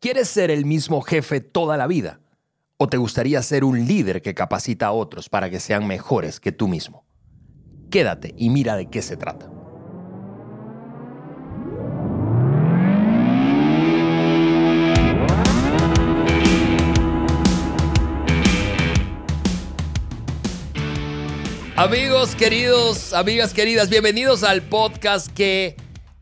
¿Quieres ser el mismo jefe toda la vida? ¿O te gustaría ser un líder que capacita a otros para que sean mejores que tú mismo? Quédate y mira de qué se trata. Amigos queridos, amigas queridas, bienvenidos al podcast que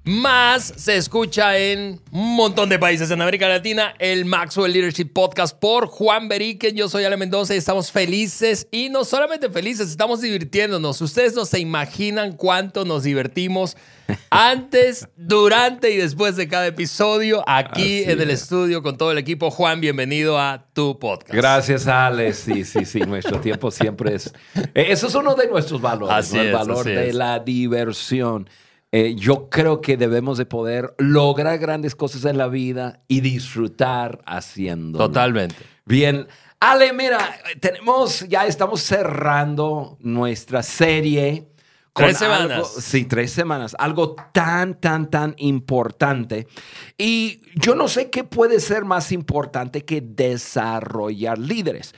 más se escucha en un montón de países en América Latina, el Maxwell Leadership Podcast por Juan Beriken. Yo soy Ale Mendoza y estamos felices y no solamente felices, estamos divirtiéndonos. Ustedes no se imaginan cuánto nos divertimos antes, durante y después de cada episodio aquí en el estudio con todo el equipo. Juan, bienvenido a tu podcast. Gracias, Ale. Sí, sí, sí. Nuestro tiempo siempre es. Eh, eso es uno de nuestros valores, el valor de la diversión. Eh, yo creo que debemos de poder lograr grandes cosas en la vida y disfrutar haciendo. Totalmente. Bien. Ale, mira, tenemos, ya estamos cerrando nuestra serie. Tres semanas. sí, tres semanas. Algo tan, tan, tan importante. Y yo no sé qué puede ser más importante que desarrollar líderes.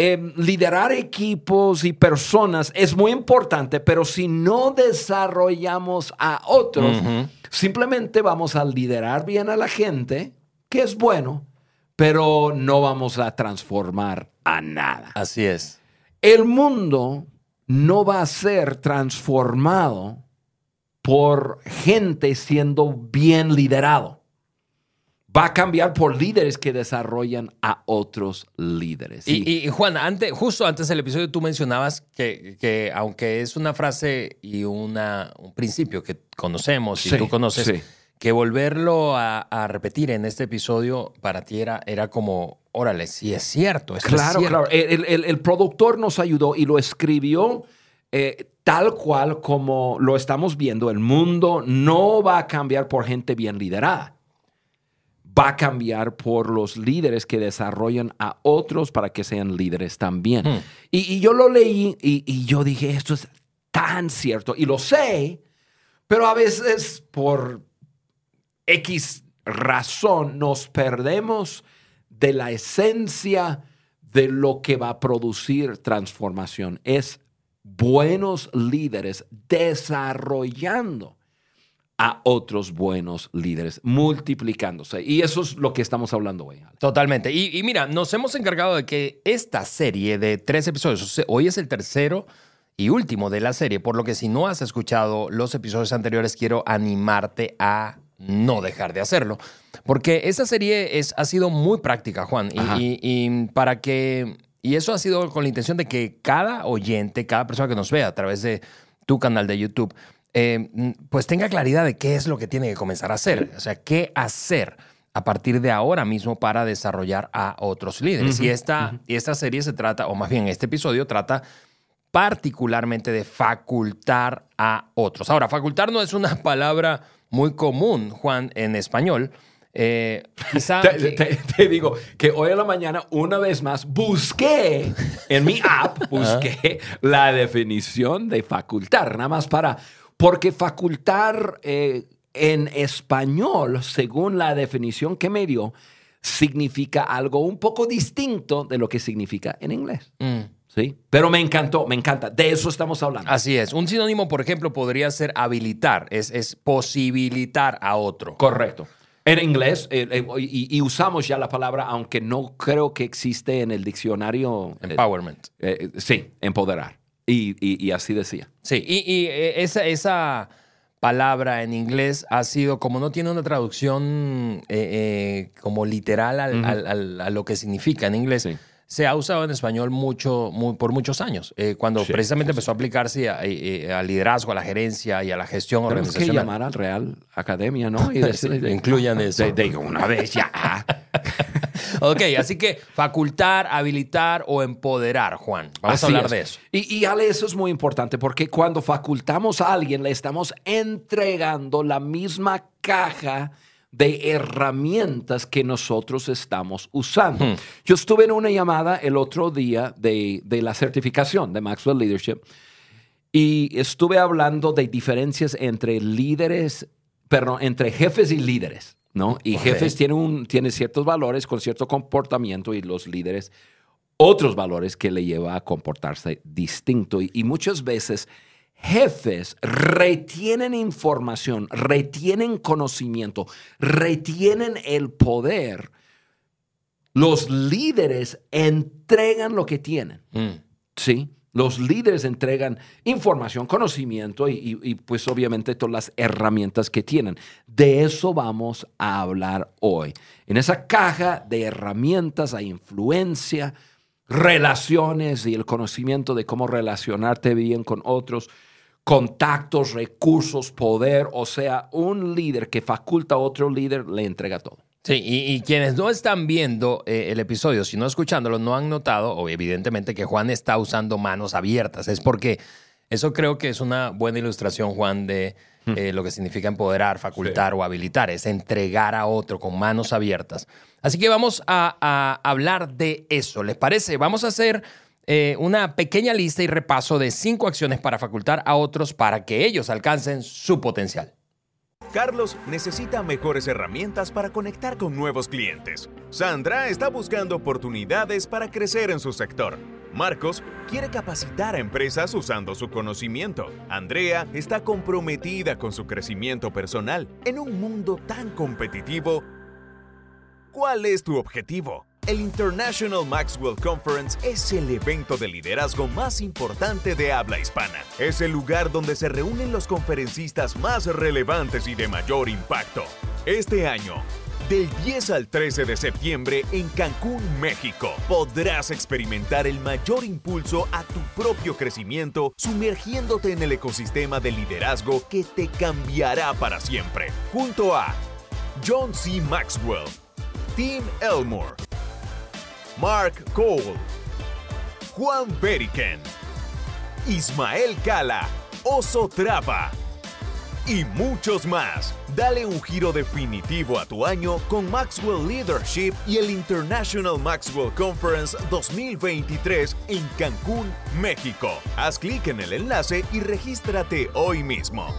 Em, liderar equipos y personas es muy importante, pero si no desarrollamos a otros, simplemente vamos a liderar bien a la gente, que es bueno, pero no vamos a transformar a nada. Así es. El mundo no va a ser transformado por gente siendo bien liderado va a cambiar por líderes que desarrollan a otros líderes. Y, Juan, antes, justo antes del episodio tú mencionabas que, aunque es una frase y una, un principio que conocemos y tú conoces, que volverlo a, repetir en este episodio para ti era, era como, órale, sí es cierto. claro, claro. El, productor nos ayudó y lo escribió. Eh, tal cual como lo estamos viendo, el mundo no va a cambiar por gente bien liderada va a cambiar por los líderes que desarrollan a otros para que sean líderes también. Hmm. Y, yo lo leí y, yo dije, esto es tan cierto, y lo sé, pero a veces por X razón nos perdemos de la esencia de lo que va a producir transformación. Es buenos líderes desarrollando a otros buenos líderes, multiplicándose. Y eso es lo que estamos hablando hoy. Totalmente. Y, mira, nos hemos encargado de que esta serie de tres episodios, hoy es el tercero y último de la serie, por lo que si no has escuchado los episodios anteriores, quiero animarte a no dejar de hacerlo. Porque esta serie es, ha sido muy práctica, Juan, y, y para que... Y eso ha sido con la intención de que cada oyente, cada persona que nos vea a través de tu canal de YouTube, eh, pues tenga claridad de qué es lo que tiene que comenzar a hacer, o sea, qué hacer a partir de ahora mismo para desarrollar a otros líderes. y, esta, y esta serie se trata, o más bien este episodio trata particularmente de facultar a otros. Ahora, facultar no es una palabra muy común, Juan, en español. Eh, quizá te, digo que hoy en la mañana, una vez más, busqué en mi app, busqué la definición de facultar, nada más para porque facultar eh, en español, según la definición que me dio, significa algo un poco distinto de lo que significa en inglés. Mm. ¿Sí? Pero me encantó, me encanta. De eso estamos hablando. Así es. Un sinónimo, por ejemplo, podría ser habilitar, es, es posibilitar a otro. Correcto. En inglés, eh, eh, y, usamos ya la palabra, aunque no creo que existe en el diccionario. Empowerment. sí, empoderar. Y, así decía. Sí, y, eh, esa, esa, palabra en inglés ha sido, como no tiene una traducción eh, eh, como literal a lo que significa en inglés, se ha usado en español mucho, por muchos años, cuando precisamente empezó a aplicarse al liderazgo, a la gerencia y a la gestión Tenemos organizacional. que llamar al Real Academia, ¿no? Y incluyan eso. De, una vez ya. ok, así que facultar, habilitar o empoderar, Juan. Vamos a hablar de eso. Y, y Ale, eso es muy importante porque cuando facultamos a alguien le estamos entregando la misma caja de herramientas que nosotros estamos usando. Hmm. Yo estuve en una llamada el otro día de, de, la certificación de Maxwell Leadership y estuve hablando de diferencias entre líderes, perdón, entre jefes y líderes. ¿No? Y jefes tienen, un, tienen ciertos valores con cierto comportamiento y los líderes otros valores que le lleva a comportarse distinto. Y, y muchas veces jefes retienen información, retienen conocimiento, retienen el poder. Los líderes entregan lo que tienen. Mm. ¿sí? Los líderes entregan información, conocimiento y, pues obviamente todas las herramientas que tienen. De eso vamos a hablar hoy. En esa caja de herramientas hay influencia, relaciones y el conocimiento de cómo relacionarte bien con otros, contactos, recursos, poder. O sea, un líder que faculta a otro líder le entrega todo. Sí, y, y quienes no están viendo eh, el episodio, sino escuchándolo, no han notado, o evidentemente, que Juan está usando manos abiertas. Es porque eso creo que es una buena ilustración, Juan, de eh, lo que significa empoderar, facultar o habilitar. Es entregar a otro con manos abiertas. Así que vamos a, a hablar de eso. ¿Les parece? Vamos a hacer eh, una pequeña lista y repaso de cinco acciones para facultar a otros para que ellos alcancen su potencial. Carlos necesita mejores herramientas para conectar con nuevos clientes. Sandra está buscando oportunidades para crecer en su sector. Marcos quiere capacitar a empresas usando su conocimiento. Andrea está comprometida con su crecimiento personal. En un mundo tan competitivo, ¿cuál es tu objetivo? El International Maxwell Conference es el evento de liderazgo más importante de habla hispana. Es el lugar donde se reúnen los conferencistas más relevantes y de mayor impacto. Este año, del 10 al 13 de septiembre en Cancún, México, podrás experimentar el mayor impulso a tu propio crecimiento sumergiéndote en el ecosistema de liderazgo que te cambiará para siempre. Junto a John C. Maxwell, Tim Elmore, Mark Cole, Juan Beriken, Ismael Cala, Oso Trapa y muchos más. Dale un giro definitivo a tu año con Maxwell Leadership y el International Maxwell Conference 2023 en Cancún, México. Haz clic en el enlace y regístrate hoy mismo.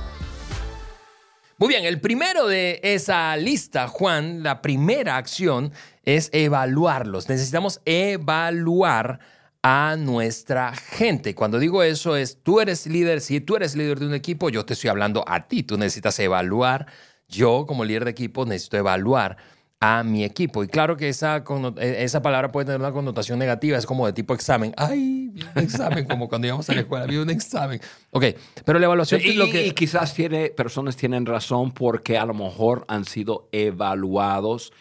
Muy bien, el primero de esa lista, Juan, la primera acción es evaluarlos. Necesitamos evaluar a nuestra gente. Cuando digo eso es, tú eres líder, si tú eres líder de un equipo, yo te estoy hablando a ti. Tú necesitas evaluar. Yo como líder de equipo necesito evaluar a mi equipo. Y claro que esa, eh, esa palabra puede tener una connotación negativa, es como de tipo examen. Ay, un examen, como cuando íbamos a la escuela, había un examen. Ok, pero la evaluación Y, es lo que... y quizás tiene, personas tienen razón porque a lo mejor han sido evaluados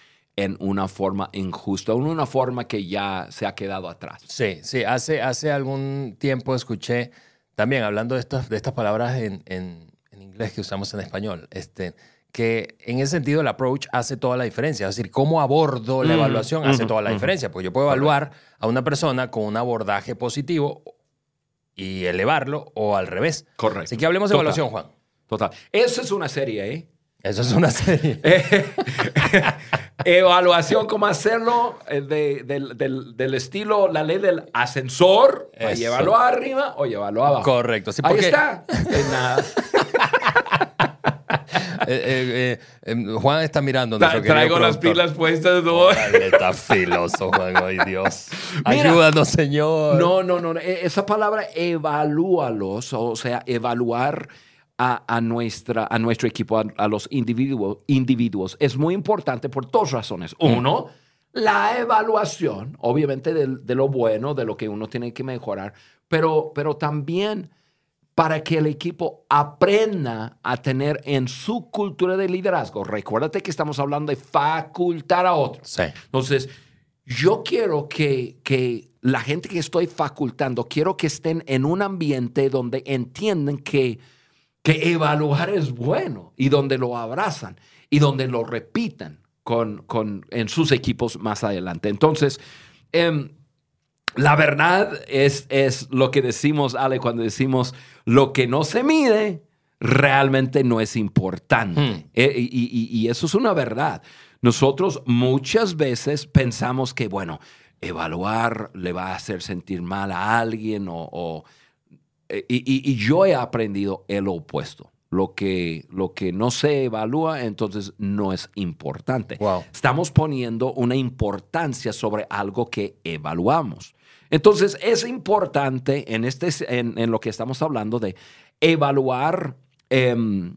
en una forma injusta, en una forma que ya se ha quedado atrás. Sí, sí, hace, hace algún tiempo escuché también hablando de estas, de estas palabras en, en- en inglés que usamos en español, este, que en ese sentido el approach hace toda la diferencia. Es decir, cómo abordo la Mm, evaluación hace ujú, toda la ujú. diferencia. Porque yo puedo evaluar a una persona con un abordaje positivo y elevarlo o al revés. Correcto. Así que hablemos de Total. evaluación, Juan. Total. Esa es una serie, ¿eh? Eso es una serie. Evaluación, cómo hacerlo eh, de- del, del- del estilo, la ley del ascensor. O llévalo arriba o llévalo abajo. Correcto. Sí, Ahí porque- está. En nada. Eh, eh, eh, eh, Juan está mirando. Tra- traigo las pilas puestas. ¿no? Órale, está filoso, Juan. Ay, Dios. Mira. Ayúdanos, Señor. No, no, no. e- Esa palabra evalúalos, o sea, evaluar a, a nuestra, a nuestro equipo, a, a los individuos, individuos, es muy importante por dos razones. Uno, la evaluación, obviamente, del- de, lo bueno, de lo que uno tiene que mejorar, pero, pero también para que el equipo aprenda a tener en su cultura de liderazgo. Recuérdate que estamos hablando de facultar a otros. Sí. Entonces, yo quiero que, que la gente que estoy facultando, quiero que estén en un ambiente donde entienden que, que evaluar es bueno y donde lo abrazan y donde lo repitan con, con, en sus equipos más adelante. Entonces, em, la verdad es, es lo que decimos, Ale, cuando decimos lo que no se mide realmente no es importante. Hmm. Eh, y, y- y eso es una verdad. Nosotros muchas veces pensamos que, bueno, evaluar le va a hacer sentir mal a alguien o... o- y, y- y yo he aprendido el opuesto. Lo que, lo que no se evalúa, entonces no es importante. Wow. Estamos poniendo una importancia sobre algo que evaluamos. Entonces es importante en, este, en, en lo que estamos hablando de evaluar em,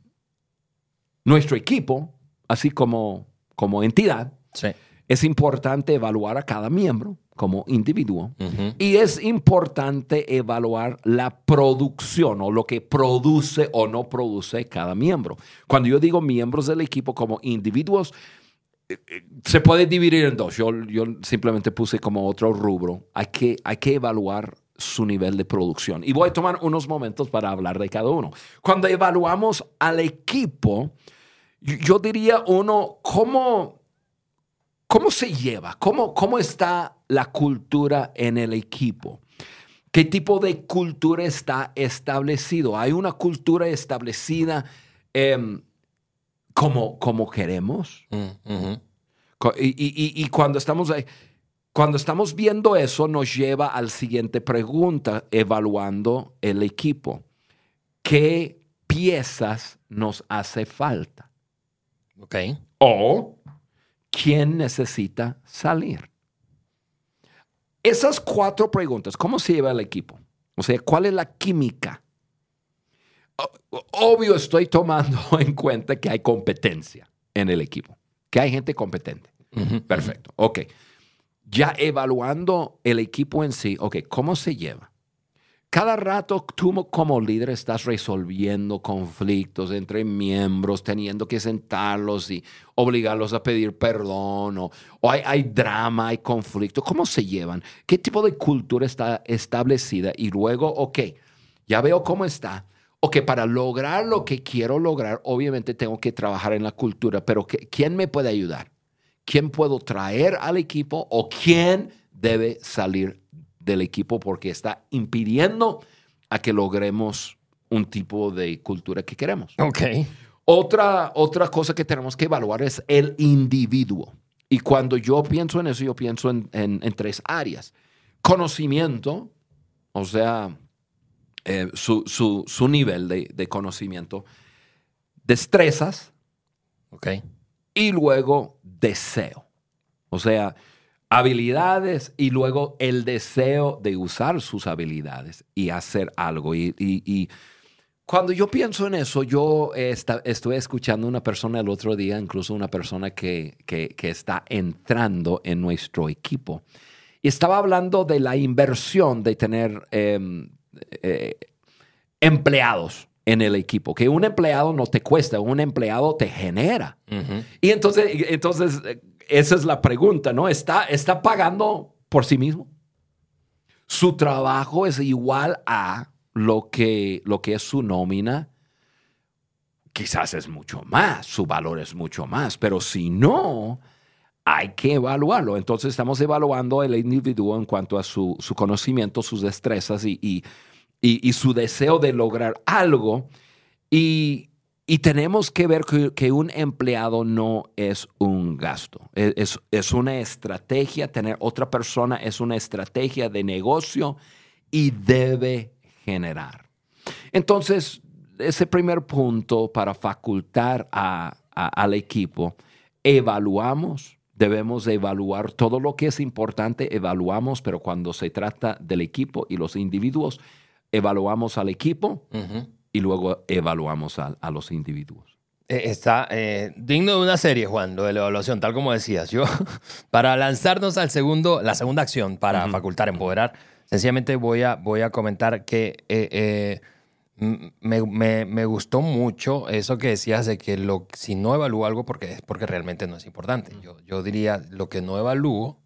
nuestro equipo, así como, como entidad. Sí. Es importante evaluar a cada miembro como individuo. Ujú. Y es importante evaluar la producción o lo que produce o no produce cada miembro. Cuando yo digo miembros del equipo como individuos, eh, eh, se puede dividir en dos. Yo, yo simplemente puse como otro rubro. Hay que, hay que evaluar su nivel de producción. Y voy a tomar unos momentos para hablar de cada uno. Cuando evaluamos al equipo, yo diría uno, ¿cómo, cómo se lleva? ¿Cómo, ¿Cómo está la cultura en el equipo? ¿Qué tipo de cultura está establecido? ¿Hay una cultura establecida em, como, como queremos? Mm, Y, y- cuando estamos ahí, cuando estamos viendo eso, nos lleva a la siguiente pregunta, evaluando el equipo. ¿Qué piezas nos hace falta? Ok. O quién necesita salir. Esas cuatro preguntas, ¿cómo se lleva el equipo? O sea, ¿cuál es la química? Obvio, estoy tomando en cuenta que hay competencia en el equipo, que hay gente competente. Perfecto. Ok. Ya evaluando el equipo en sí, ok, ¿cómo se lleva? Cada rato tú como líder estás resolviendo conflictos entre miembros, teniendo que sentarlos y obligarlos a pedir perdón, o, hay, drama, hay conflicto. ¿Cómo se llevan? ¿Qué tipo de cultura está establecida? Y luego, ok, ya veo cómo está. Ok, para lograr lo que quiero lograr, obviamente tengo que trabajar en la cultura, pero ¿qué- ¿quién me puede ayudar? ¿Quién puedo traer al equipo o quién debe salir del equipo porque está impidiendo a que logremos un tipo de cultura que queremos? Ok. Otra, otra cosa que tenemos que evaluar es el individuo. Y cuando yo pienso en eso, yo pienso en, en- en tres áreas. Conocimiento, o sea, eh, su, su- su nivel de, de conocimiento. Destrezas Ok. y luego deseo. O sea, habilidades y luego el deseo de usar sus habilidades y hacer algo. Y, y- y cuando yo pienso en eso, yo esta- estuve escuchando a una persona el otro día, incluso una persona que, que- que está entrando en nuestro equipo. Y estaba hablando de la inversión de tener em, eh, empleados en el equipo, que un empleado no te cuesta, un empleado te genera. Y entonces, entonces eh, esa es la pregunta, ¿no? ¿Está, ¿Está pagando por sí mismo? Su trabajo es igual a lo que, lo que es su nómina. Quizás es mucho más, su valor es mucho más, pero si no, hay que evaluarlo. Entonces estamos evaluando el individuo en cuanto a su, su conocimiento, sus destrezas y, y- y- y su deseo de lograr algo. Y, y tenemos que ver que, un empleado no es un gasto, es, es- es una estrategia, tener otra persona es una estrategia de negocio y debe generar. Entonces, ese primer punto para facultar a- al equipo, evaluamos, debemos evaluar todo lo que es importante, evaluamos, pero cuando se trata del equipo y los individuos, evaluamos al equipo Ujú. Y luego evaluamos a, a los individuos. Eh, Está eh, digno de una serie, Juan, lo de la evaluación, tal como decías. Yo, para lanzarnos al segundo, la segunda acción para facultar, empoderar, sencillamente voy a, voy a comentar que eh, eh, me, me- me gustó mucho eso que decías de que lo, si no evalúo algo porque es porque realmente no es importante. Yo, yo diría, lo que no evalúo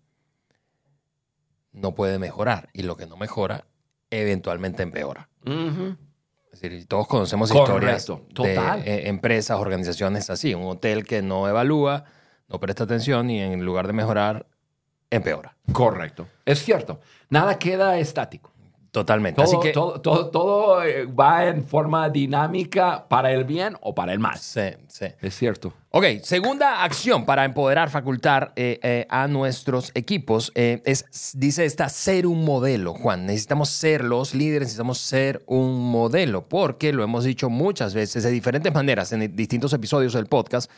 no puede mejorar y lo que no mejora eventualmente empeora. Es decir, todos conocemos historias de eh, empresas, organizaciones así. Un hotel que no evalúa, no presta atención y en lugar de mejorar, empeora. Correcto. Es cierto. Nada queda estático. Totalmente. Todo, Así que, todo, todo, todo, eh, va en forma dinámica para el bien o para el mal. sí, sí. Es cierto. Ok, segunda acción para empoderar, facultar eh, eh, a nuestros equipos eh, es, dice esta, ser un modelo, Juan. Necesitamos ser los líderes, necesitamos ser un modelo, porque lo hemos dicho muchas veces de diferentes maneras en distintos episodios del podcast.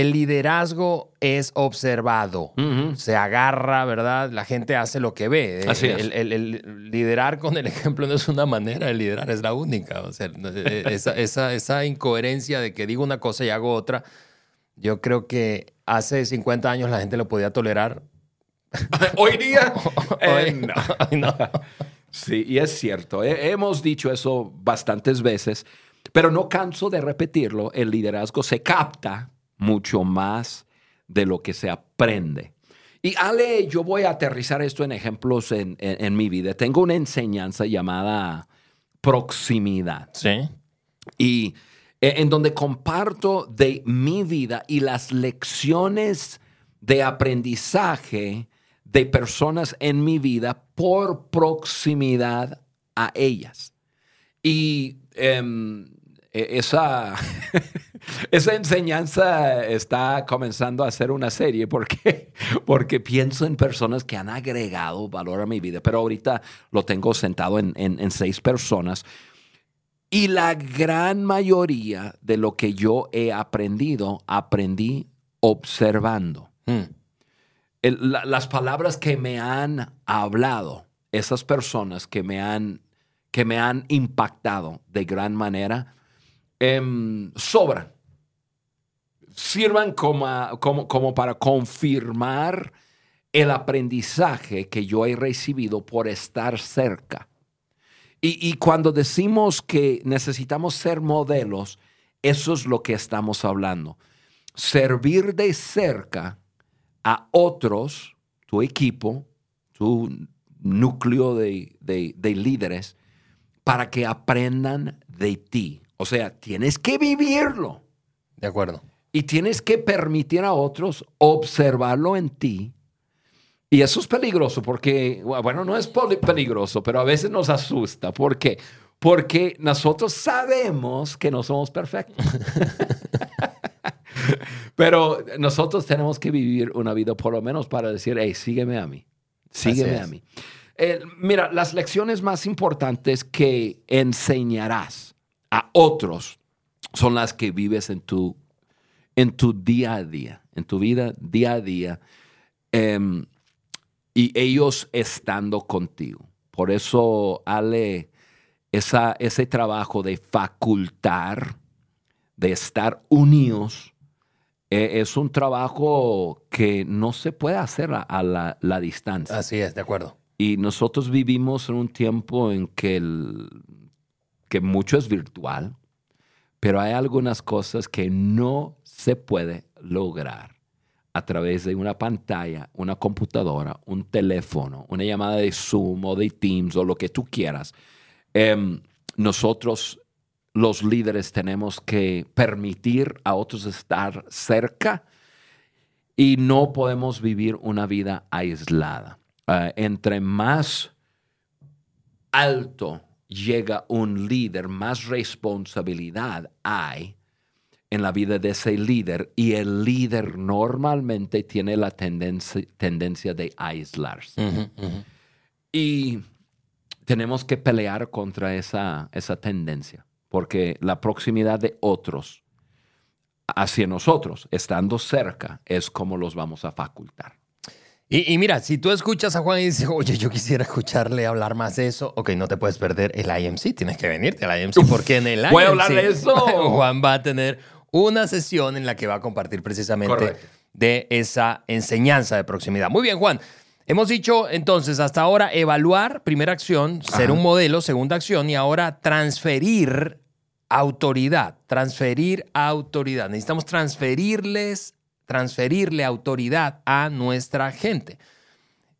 El liderazgo es observado, se agarra, ¿verdad? La gente hace lo que ve. Así es. El, el- el liderar con el ejemplo no es una manera de liderar, es la única. O sea, esa, esa, esa incoherencia de que digo una cosa y hago otra, yo creo que hace 50 años la gente lo podía tolerar. Hoy día, eh, no. Sí, y es cierto. He- hemos dicho eso bastantes veces, pero no canso de repetirlo. El liderazgo se capta mucho más de lo que se aprende. Y Ale, yo voy a aterrizar esto en ejemplos en, en- en mi vida. Tengo una enseñanza llamada proximidad Sí. y eh, en donde comparto de mi vida y las lecciones de aprendizaje de personas en mi vida por proximidad a ellas. Y em, e- esa, esa enseñanza está comenzando a ser una serie porque, porque pienso en personas que han agregado valor a mi vida, pero ahorita lo tengo sentado en, en- en seis personas. Y la gran mayoría de lo que yo he aprendido, aprendí observando. Mm. El- la- las palabras que me han hablado, esas personas que me han, que me han impactado de gran manera, em, sobran. Sirvan como, como, como para confirmar el aprendizaje que yo he recibido por estar cerca. Y, y cuando decimos que necesitamos ser modelos, eso es lo que estamos hablando. Servir de cerca a otros, tu equipo, tu núcleo de, de- de líderes, para que aprendan de ti. O sea, tienes que vivirlo De acuerdo. y tienes que permitir a otros observarlo en ti. Y eso es peligroso porque, bueno, no es peligroso, pero a veces nos asusta. ¿Por qué? Porque nosotros sabemos que no somos perfectos. pero nosotros tenemos que vivir una vida por lo menos para decir, hey, sígueme a mí. Sígueme a mí. Eh, mira, las lecciones más importantes que enseñarás a otros son las que vives en tu, en tu día a día, en tu vida día a día, em, y ellos estando contigo. Por eso, Ale, esa, ese trabajo de facultar, de estar unidos, eh, es un trabajo que no se puede hacer a, a la, la distancia. Así es, de acuerdo. Y nosotros vivimos en un tiempo en que, el- que mucho es virtual, pero hay algunas cosas que no se puede lograr a través de una pantalla, una computadora, un teléfono, una llamada de Zoom o de Teams o lo que tú quieras. Em, nosotros, los líderes, tenemos que permitir a otros estar cerca y no podemos vivir una vida aislada. Ah, entre más alto llega un líder, más responsabilidad hay en la vida de ese líder y el líder normalmente tiene la tendencia, tendencia de aislarse. Y tenemos que pelear contra esa, esa tendencia, porque la proximidad de otros hacia nosotros, estando cerca, es como los vamos a facultar. Y, y mira, si tú escuchas a Juan y dices, oye, yo quisiera escucharle hablar más de eso, ok, no te puedes perder el IMC, tienes que venirte al IMC, porque en el IMC hablar de eso. Juan va a tener una sesión en la que va a compartir precisamente Correcto. de esa enseñanza de proximidad. Muy bien, Juan. Hemos dicho entonces hasta ahora evaluar, primera acción, ser Ajá. un modelo, segunda acción, y ahora transferir autoridad, transferir autoridad. Necesitamos transferirles, transferirle autoridad a nuestra gente.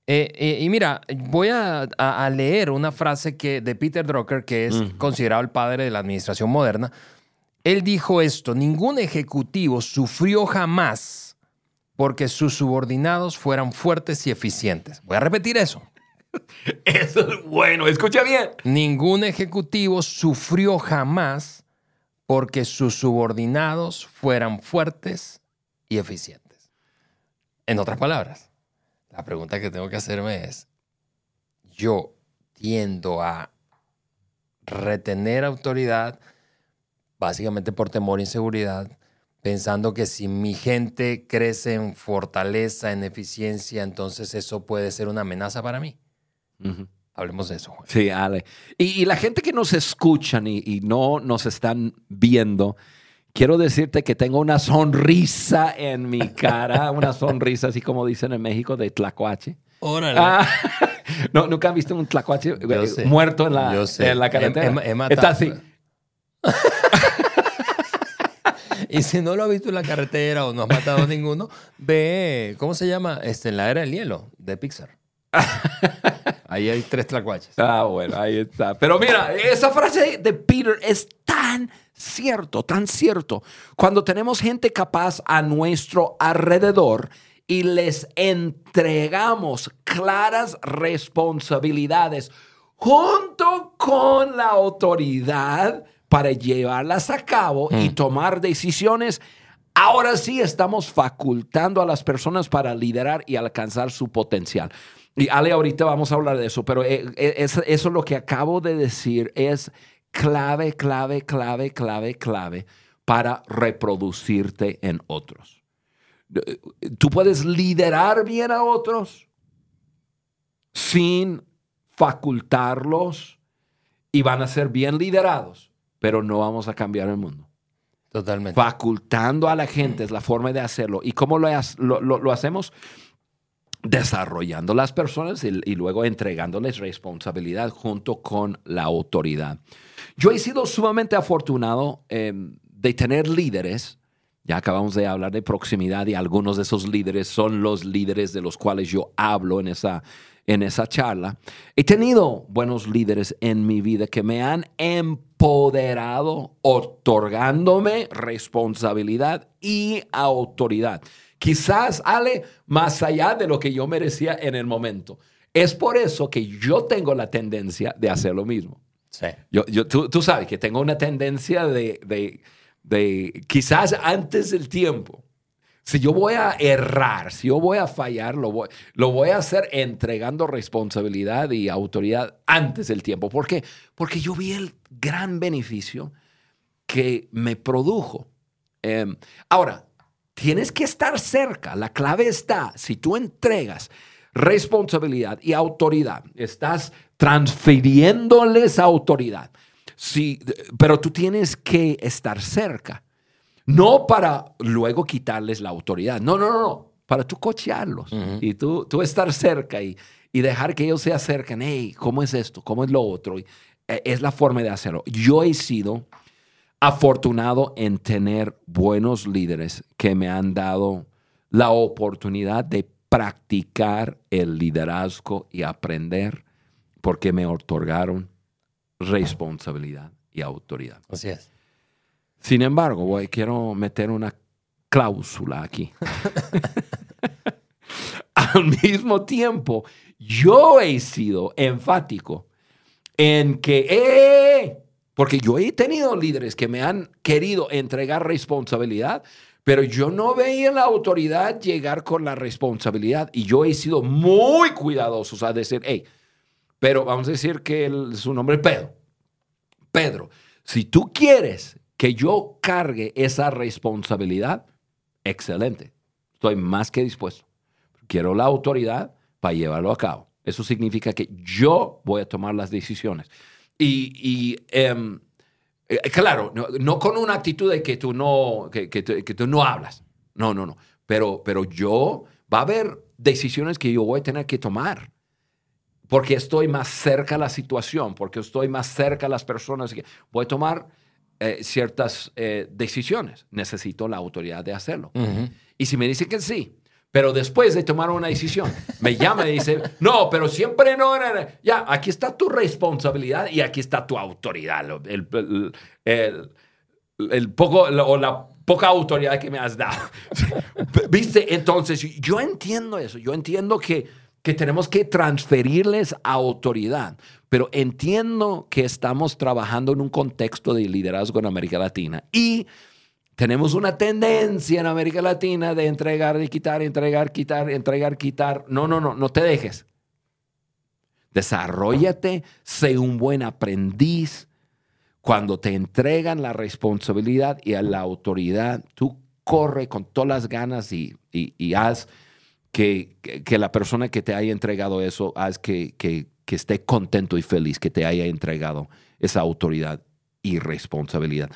Eh, eh, y mira, voy a, leer una frase que, de Peter Drucker, que es considerado el padre de la administración moderna. Él dijo esto, ningún ejecutivo sufrió jamás porque sus subordinados fueran fuertes y eficientes. Voy a repetir eso. Eso es bueno, escucha bien. Ningún ejecutivo sufrió jamás porque sus subordinados fueran fuertes y eficientes. En otras palabras, la pregunta que tengo que hacerme es, yo tiendo a retener autoridad básicamente por temor e inseguridad, pensando que si mi gente crece en fortaleza, en eficiencia, entonces eso puede ser una amenaza para mí. Hablemos de eso. Juan. Sí, Ale. Y, y la gente que nos escuchan y, y no nos están viendo, quiero decirte que tengo una sonrisa en mi cara, una sonrisa así como dicen en México de tlacuache. Órale. Ah, no, nunca han visto un tlacuache eh, muerto en la, en la carretera. He- he- he. Está así. Y si no lo has visto en la carretera o no has matado a ninguno, ve, ¿cómo se llama? Este, en la era del hielo de Pixar. Ahí hay tres tlacuaches. Ah, bueno, ahí está. Pero mira, esa frase de Peter es tan cierto, tan cierto. Cuando tenemos gente capaz a nuestro alrededor y les entregamos claras responsabilidades junto con la autoridad para llevarlas a cabo y tomar decisiones, ahora sí estamos facultando a las personas para liderar y alcanzar su potencial. Y Ale, ahorita vamos a hablar de eso, pero eh, eh, es- eso lo que acabo de decir es clave, clave, clave, clave, clave para reproducirte en otros. Eh, Tú puedes liderar bien a otros sin facultarlos y van a ser bien liderados, pero no vamos a cambiar el mundo. Totalmente. Facultando a la gente es la forma de hacerlo. ¿Y cómo lo- lo hacemos? Desarrollando las personas y, luego entregándoles responsabilidad junto con la autoridad. Yo he sido sumamente afortunado eh, de tener líderes. Ya acabamos de hablar de proximidad y algunos de esos líderes son los líderes de los cuales yo hablo en esa, en esa charla. He tenido buenos líderes en mi vida que me han empoderado, otorgándome responsabilidad y autoridad. Quizás, Ale, más allá de lo que yo merecía en el momento. Es por eso que yo tengo la tendencia de hacer lo mismo. Sí. Yo, yo, tú, tú sabes que tengo una tendencia de, de, de quizás antes del tiempo. Si yo voy a errar, si yo voy a fallar, lo voy, lo voy a hacer entregando responsabilidad y autoridad antes del tiempo. ¿Por qué? Porque yo vi el gran beneficio que me produjo. Eh, ahora, tienes que estar cerca. La clave está, si tú entregas responsabilidad y autoridad, estás transfiriéndoles autoridad. Sí, pero tú tienes que estar cerca. No para luego quitarles la autoridad. No, no, no, no. Para tú cochearlos y tú, tú estar cerca y, y dejar que ellos se acerquen. Hey, ¿cómo es esto? ¿Cómo es lo otro? Y, eh, es la forma de hacerlo. Yo he sido afortunado en tener buenos líderes que me han dado la oportunidad de practicar el liderazgo y aprender porque me otorgaron responsabilidad y autoridad. Así es. Sin embargo, voy, quiero meter una cláusula aquí. Al mismo tiempo, yo he sido enfático en que, ¡eh! Porque yo he tenido líderes que me han querido entregar responsabilidad, pero yo no veía la autoridad llegar con la responsabilidad y yo he sido muy cuidadoso, o sea, decir, hey, pero vamos a decir que su nombre es Pedro. Pedro, si tú quieres que yo cargue esa responsabilidad, excelente. Estoy más que dispuesto. Quiero la autoridad para llevarlo a cabo. Eso significa que yo voy a tomar las decisiones. Y, y, em, eh, claro, no, no con una actitud de que tú no, que, que tú- que tú no hablas. No, no, no. Pero, pero yo, va a haber decisiones que yo voy a tener que tomar porque estoy más cerca a la situación, porque estoy más cerca a las personas. que Voy a tomar eh, ciertas eh, decisiones. Necesito la autoridad de hacerlo. Y si me dicen que sí, pero después de tomar una decisión, me llama y dice, no, pero siempre no, no, no". Ya, aquí está tu responsabilidad y aquí está tu autoridad. El, el- el- el poco o la poca autoridad que me has dado. ¿Viste? Entonces, yo entiendo eso. Yo entiendo que que tenemos que transferirles autoridad. Pero entiendo que estamos trabajando en un contexto de liderazgo en América Latina y tenemos una tendencia en América Latina de entregar y quitar, entregar, quitar, entregar, quitar. No, no, no, no te dejes. Desarrollate, sé un buen aprendiz. Cuando te entregan la responsabilidad y a la autoridad, tú corre con todas las ganas y, y haz que, la persona que te haya entregado eso, haz que, que, esté contento y feliz que te haya entregado esa autoridad y responsabilidad.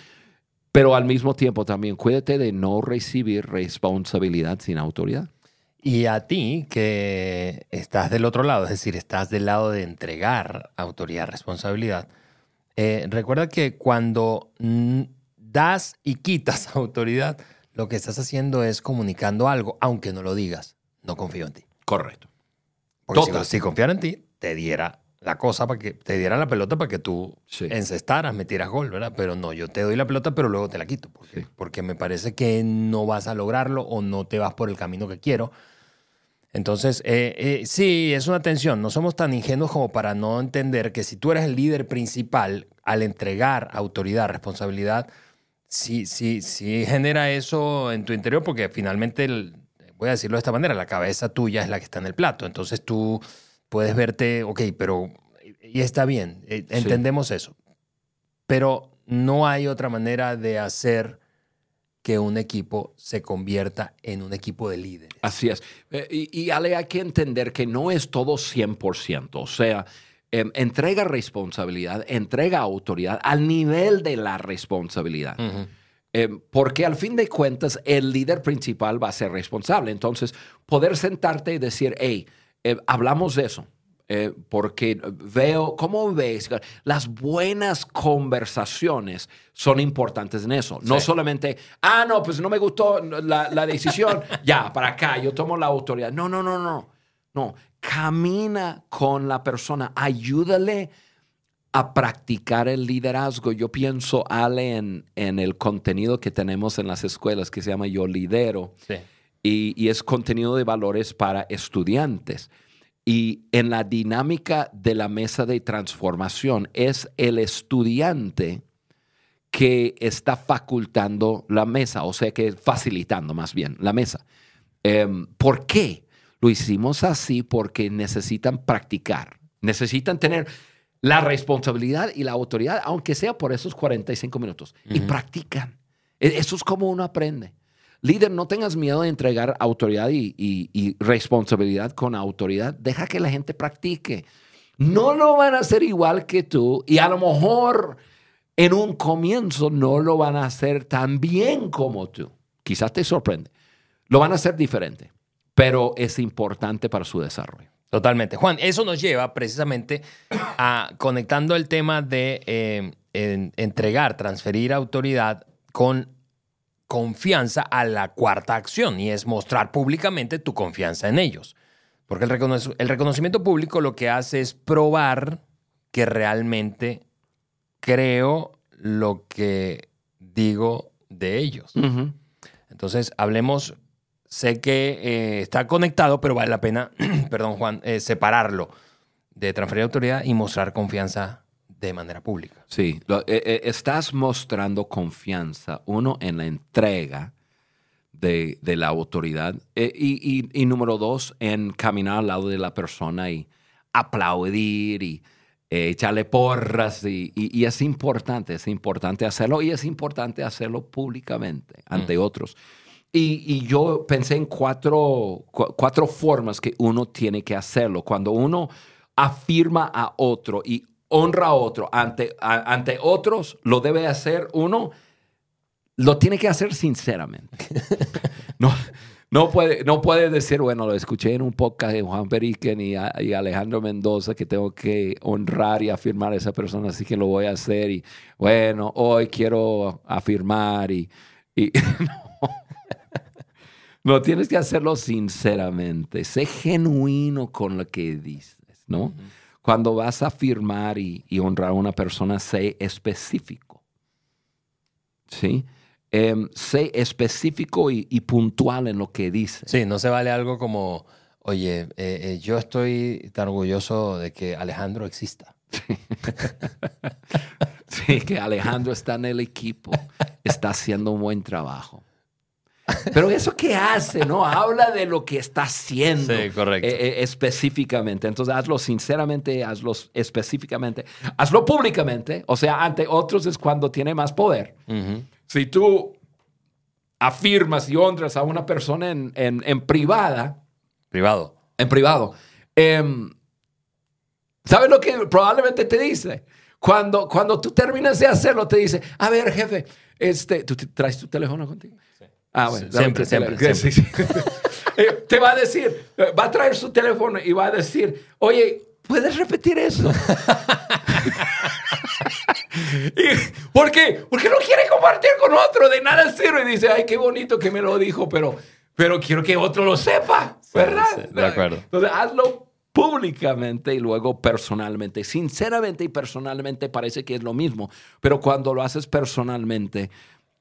Pero al mismo tiempo también cuídate de no recibir responsabilidad sin autoridad. Y a ti que estás del otro lado, es decir, estás del lado de entregar autoridad, responsabilidad, eh, recuerda que cuando das y quitas autoridad, lo que estás haciendo es comunicando algo, aunque no lo digas no confío en ti. Correcto. Porque si, confiara en ti, te diera la cosa para que te diera la pelota para que tú encestaras, metieras gol, ¿verdad? Pero no, yo te doy la pelota, pero luego te la quito. Porque, porque me parece que no vas a lograrlo o no te vas por el camino que quiero. Entonces, eh, eh, sí, es una tensión. No somos tan ingenuos como para no entender que si tú eres el líder principal, al entregar autoridad, responsabilidad, sí, sí, sí genera eso en tu interior, porque finalmente el, voy a decirlo de esta manera, la cabeza tuya es la que está en el plato. Entonces tú puedes verte, ok, pero, y está bien, eh, entendemos eso. Pero no hay otra manera de hacer que un equipo se convierta en un equipo de líderes. Así es. Eh, y, Ale, hay que entender que no es todo 100%. O sea, em, entrega responsabilidad, entrega autoridad al nivel de la responsabilidad. Eh, porque al fin de cuentas el líder principal va a ser responsable. Entonces, poder sentarte y decir, hey, eh, hablamos de eso. Eh, porque veo, ¿cómo ves? Las buenas conversaciones son importantes en eso. No solamente, ah, no, pues no me gustó la, la decisión, ya, para acá, yo tomo la autoridad. No, no, no, no. No, camina con la persona, ayúdale a practicar el liderazgo. Yo pienso, Ale, en, en, el contenido que tenemos en las escuelas que se llama Yo Lidero. Y, y, es contenido de valores para estudiantes. Y en la dinámica de la mesa de transformación es el estudiante que está facultando la mesa, o sea que facilitando más bien la mesa. Em, ¿Por qué? Lo hicimos así porque necesitan practicar, necesitan tener la responsabilidad y la autoridad, aunque sea por esos 45 minutos. Y practican. E, eso es como uno aprende. Líder, no tengas miedo de entregar autoridad y, responsabilidad con autoridad. Deja que la gente practique. No lo van a hacer igual que tú y a lo mejor en un comienzo no lo van a hacer tan bien como tú. Quizás te sorprende. Lo van a hacer diferente, pero es importante para su desarrollo. Totalmente. Juan, eso nos lleva precisamente a conectando el tema de eh, entregar, transferir autoridad con confianza a la cuarta acción y es mostrar públicamente tu confianza en ellos. Porque el, el reconocimiento público lo que hace es probar que realmente creo lo que digo de ellos. Entonces, hablemos Sé que eh, está conectado, pero vale la pena, perdón Juan, eh, separarlo de transferir autoridad y mostrar confianza de manera pública. Sí, eh, estás mostrando confianza, uno, en la entrega de, la autoridad y, número dos, en caminar al lado de la persona y aplaudir y echarle porras y, es importante, es importante hacerlo y es importante hacerlo públicamente ante mm. otros. Y, yo pensé en cuatro, cuatro formas que uno tiene que hacerlo. Cuando uno afirma a otro y honra a otro ante, ante otros, lo debe hacer uno, lo tiene que hacer sinceramente. no, no, puede, no puede decir, bueno, lo escuché en un podcast de Juan Periquen y, y, Alejandro Mendoza que tengo que honrar y afirmar a esa persona, así que lo voy a hacer. Y bueno, hoy quiero afirmar y... y No, tienes que hacerlo sinceramente. Sé genuino con lo que dices, ¿no? Cuando vas a firmar y, honrar a una persona, sé específico. ¿Sí? Em, sé específico y, puntual en lo que dices. Sí, no se vale algo como, Oye, eh, eh, yo estoy tan orgulloso de que Alejandro exista. Sí, que Alejandro está en el equipo, está haciendo un buen trabajo. Pero eso que hace, ¿no? Habla de lo que está haciendo. Sí, correcto. eh, eh, específicamente. Entonces, hazlo sinceramente, hazlo específicamente, hazlo públicamente. O sea, ante otros es cuando tiene más poder. Si tú afirmas y honras a una persona en, en- en privada, Privado. en privado, em, ¿sabes lo que probablemente te dice? Cuando, cuando tú terminas de hacerlo, te dice, a ver, jefe, este, ¿tú traes tu teléfono contigo? Ah, bueno. Sí, siempre, siempre. Sí, sí. Eh, te va a decir, va a traer su teléfono y va a decir, oye, ¿puedes repetir eso? Y- ¿Por qué? Porque no quiere compartir con otro, de nada sirve. Y dice, ay, qué bonito que me lo dijo, pero, pero quiero que otro lo sepa, ¿verdad? sí, de acuerdo. Entonces, hazlo públicamente y luego personalmente. Sinceramente y personalmente parece que es lo mismo, pero cuando lo haces personalmente,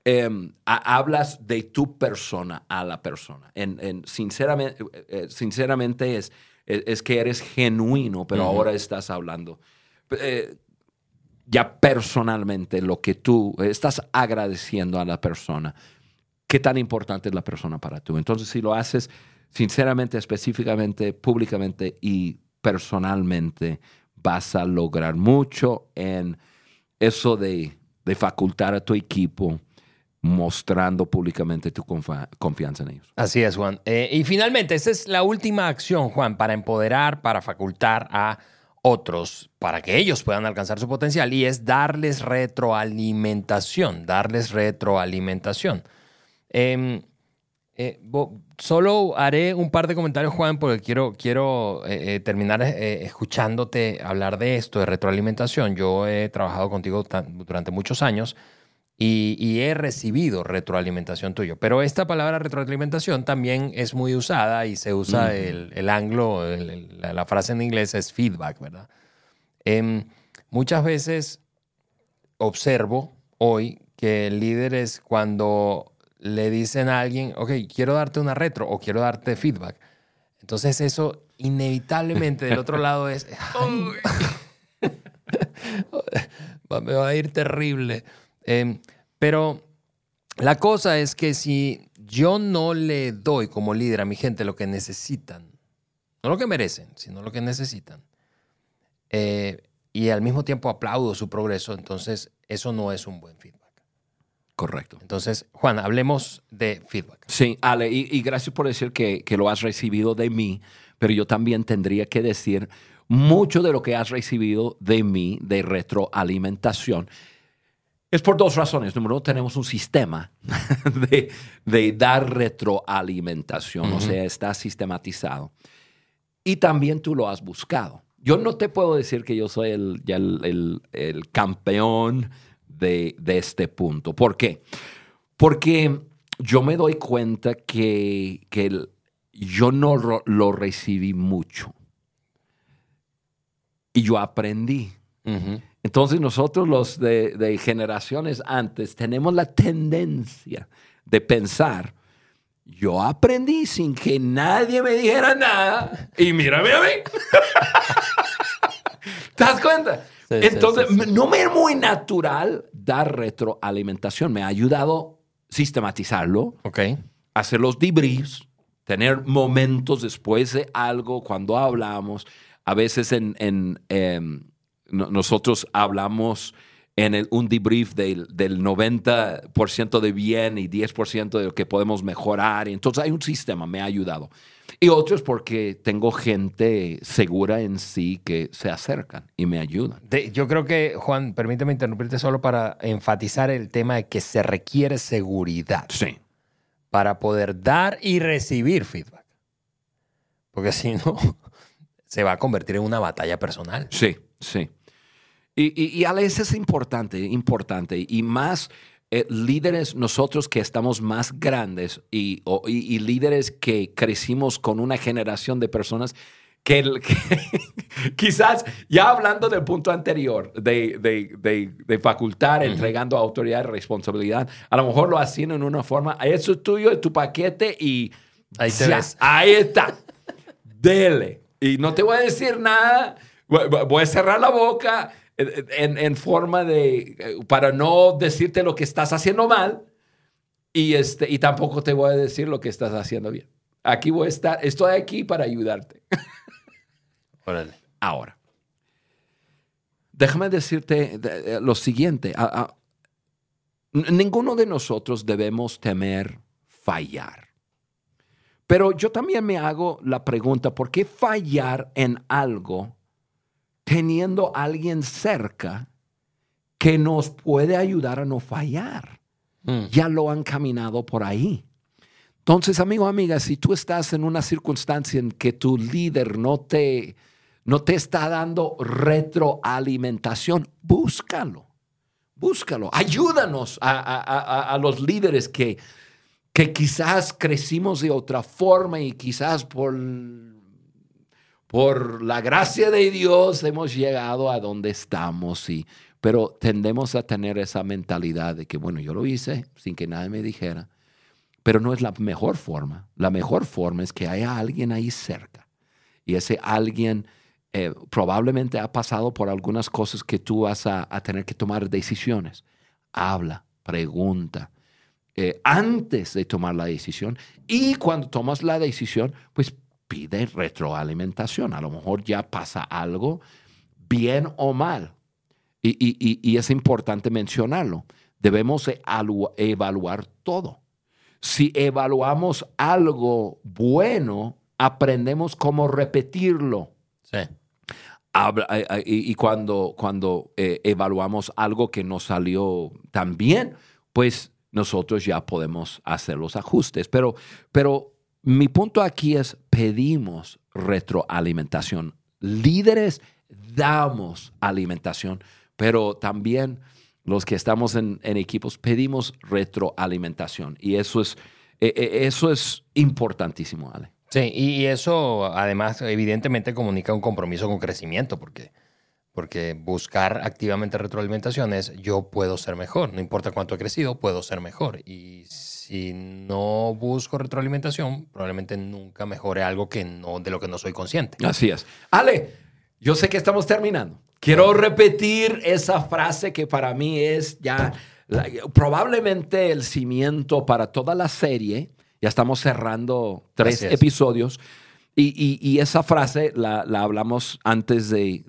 em, ha- hablas de tu persona a la persona. En, en- sinceramente, eh, eh, sinceramente es, es, es que eres genuino, pero ahora estás hablando. Eh, ya personalmente lo que tú estás agradeciendo a la persona, qué tan importante es la persona para tú. Entonces, si lo haces sinceramente, específicamente, públicamente y personalmente, vas a lograr mucho en eso de, de facultar a tu equipo mostrando públicamente tu confianza en ellos. Así es, Juan. Eh, y finalmente, esa es la última acción, Juan, para empoderar, para facultar a otros, para que ellos puedan alcanzar su potencial, y es darles retroalimentación, darles retroalimentación. Em, eh, bo- solo haré un par de comentarios, Juan, porque quiero, quiero eh, eh, terminar eh, escuchándote hablar de esto, de retroalimentación. Yo he trabajado contigo durante muchos años y, y he recibido retroalimentación tuyo. Pero esta palabra retroalimentación también es muy usada y se usa el, el anglo, el- el- la, la frase en inglés es feedback, ¿verdad? Em, muchas veces observo hoy que líderes cuando le dicen a alguien, ok, quiero darte una retro o quiero darte feedback. Entonces eso inevitablemente del otro lado es, "Ay, va- me va a ir terrible. Em, pero la cosa es que si yo no le doy como líder a mi gente lo que necesitan, no lo que merecen, sino lo que necesitan, eh, y al mismo tiempo aplaudo su progreso, entonces eso no es un buen feedback. Correcto. Entonces, Juan, hablemos de feedback. Sí, Ale, y, y gracias por decir que, que lo has recibido de mí, pero yo también tendría que decir mucho de lo que has recibido de mí, de retroalimentación, es por dos razones. Número uno, tenemos un sistema de, de dar retroalimentación, o sea, está sistematizado. Y también tú lo has buscado. Yo no te puedo decir que yo soy el, ya el, el- el campeón de, de este punto. ¿Por qué? Porque yo me doy cuenta que, que yo no ro- lo recibí mucho. Y yo aprendí. Ujú. Entonces nosotros los de, de generaciones antes tenemos la tendencia de pensar, yo aprendí sin que nadie me dijera nada y mírame a mí. ¿Te das cuenta? Sí, Entonces, sí, sí. no me es muy natural dar retroalimentación. Me ha ayudado sistematizarlo, Ok. hacer los debriefs, tener momentos después de algo cuando hablamos. A veces en, en, em, no- nosotros hablamos en el- un debrief del, del 90% de bien y 10% de lo que podemos mejorar. Entonces hay un sistema, me ha ayudado. Y otro es porque tengo gente segura en sí que se acercan y me ayudan. De- yo creo que, Juan, permíteme interrumpirte solo para enfatizar el tema de que se requiere seguridad Sí. para poder dar y recibir feedback. Porque si no, se va a convertir en una batalla personal. Sí, sí. Y, y, y es importante, importante. Y más eh, líderes, nosotros que estamos más grandes y, o- y- líderes que crecimos con una generación de personas que, que quizás, ya hablando del punto anterior, de, de, de, de facultar, entregando autoridad y responsabilidad, a lo mejor lo hacían en una forma, eso es tuyo, es tu paquete y Ahí te ya, ves. Ahí está. dele. Y no te voy a decir nada, voy a cerrar la boca en, en forma de, para no decirte lo que estás haciendo mal y, este, y tampoco te voy a decir lo que estás haciendo bien. Aquí voy a estar, estoy aquí para ayudarte. Órale. Ahora, déjame decirte lo siguiente. ninguno de nosotros debemos temer fallar. Pero yo también me hago la pregunta, ¿por qué fallar en algo teniendo a alguien cerca que nos puede ayudar a no fallar? Mm. Ya lo han caminado por ahí. Entonces, amigo, amiga, si tú estás en una circunstancia en que tu líder no te, no te está dando retroalimentación, búscalo. Búscalo. Ayúdanos a, los líderes que, que quizás crecimos de otra forma y quizás por, por la gracia de Dios hemos llegado a donde estamos. Y, pero tendemos a tener esa mentalidad de que, bueno, yo lo hice sin que nadie me dijera, pero no es la mejor forma. La mejor forma es que haya alguien ahí cerca y ese alguien eh, probablemente ha pasado por algunas cosas que tú vas a, tener que tomar decisiones. Habla, pregunta. Eh, antes de tomar la decisión y cuando tomas la decisión, pues pide retroalimentación. A lo mejor ya pasa algo bien o mal. Y, es importante mencionarlo. Debemos evaluar todo. Si evaluamos algo bueno, aprendemos cómo repetirlo. Sí y, cuando, cuando eh, evaluamos algo que no salió tan bien, pues nosotros ya podemos hacer los ajustes. Pero, pero mi punto aquí es, pedimos retroalimentación. Líderes damos alimentación, pero también los que estamos en, equipos pedimos retroalimentación. Y eso es, e, e, eso es importantísimo, Ale. Sí, y eso además evidentemente comunica un compromiso con crecimiento, porque, porque buscar activamente retroalimentación es yo puedo ser mejor, no importa cuánto he crecido, puedo ser mejor. Y si no busco retroalimentación, probablemente nunca mejore algo que no, de lo que no soy consciente. Así es. Ale, yo sé que estamos terminando. Quiero repetir esa frase que para mí es ya probablemente el cimiento para toda la serie ya estamos cerrando tres episodios. Y, esa frase la, hablamos antes de,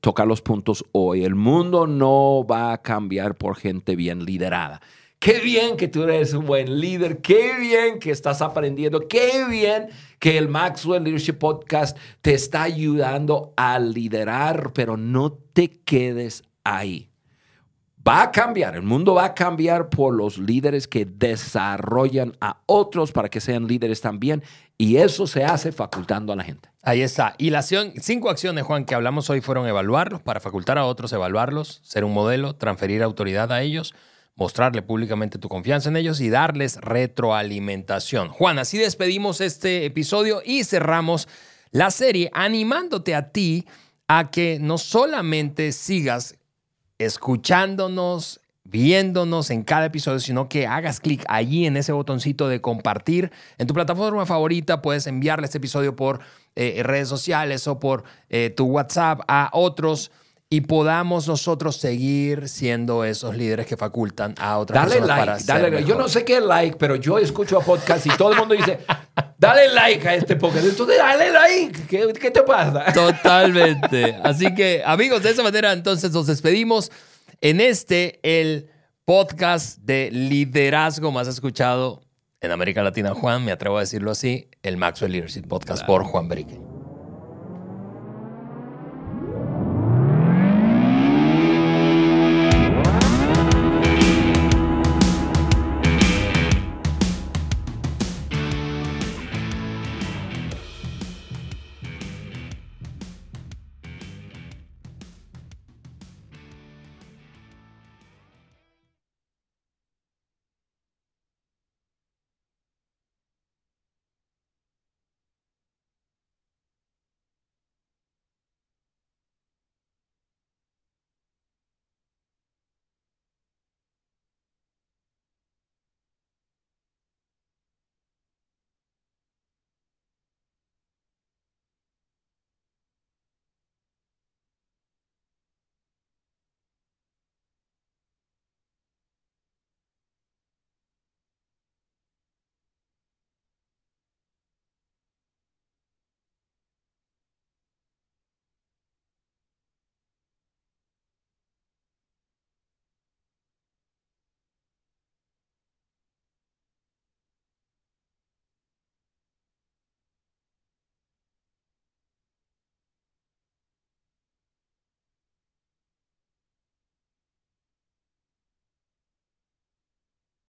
tocar los puntos hoy. El mundo no va a cambiar por gente bien liderada. Qué bien que tú eres un buen líder, qué bien que estás aprendiendo, qué bien que el Maxwell Leadership Podcast te está ayudando a liderar, pero no te quedes ahí. Va a cambiar, el mundo va a cambiar por los líderes que desarrollan a otros para que sean líderes también. Y eso se hace facultando a la gente. Ahí está. Y las cinco acciones, Juan, que hablamos hoy fueron evaluarlos, para facultar a otros, evaluarlos, ser un modelo, transferir autoridad a ellos, mostrarle públicamente tu confianza en ellos y darles retroalimentación. Juan, así despedimos este episodio y cerramos la serie animándote a ti a que no solamente sigas escuchándonos, viéndonos en cada episodio, sino que hagas clic allí en ese botoncito de compartir. En tu plataforma favorita puedes enviarle este episodio por eh, redes sociales o por eh, tu WhatsApp a otros y podamos nosotros seguir siendo esos líderes que facultan a otras dale like, para dale like. Yo no sé qué es like, pero yo escucho a podcast y todo el mundo dice, dale like a este podcast. Entonces, dale like. ¿Qué, qué te pasa? Totalmente. Así que, amigos, de esa manera entonces nos despedimos en este, el podcast de liderazgo más escuchado en América Latina, Juan, me atrevo a decirlo así, el Maxwell Leadership Podcast por Juan Berique.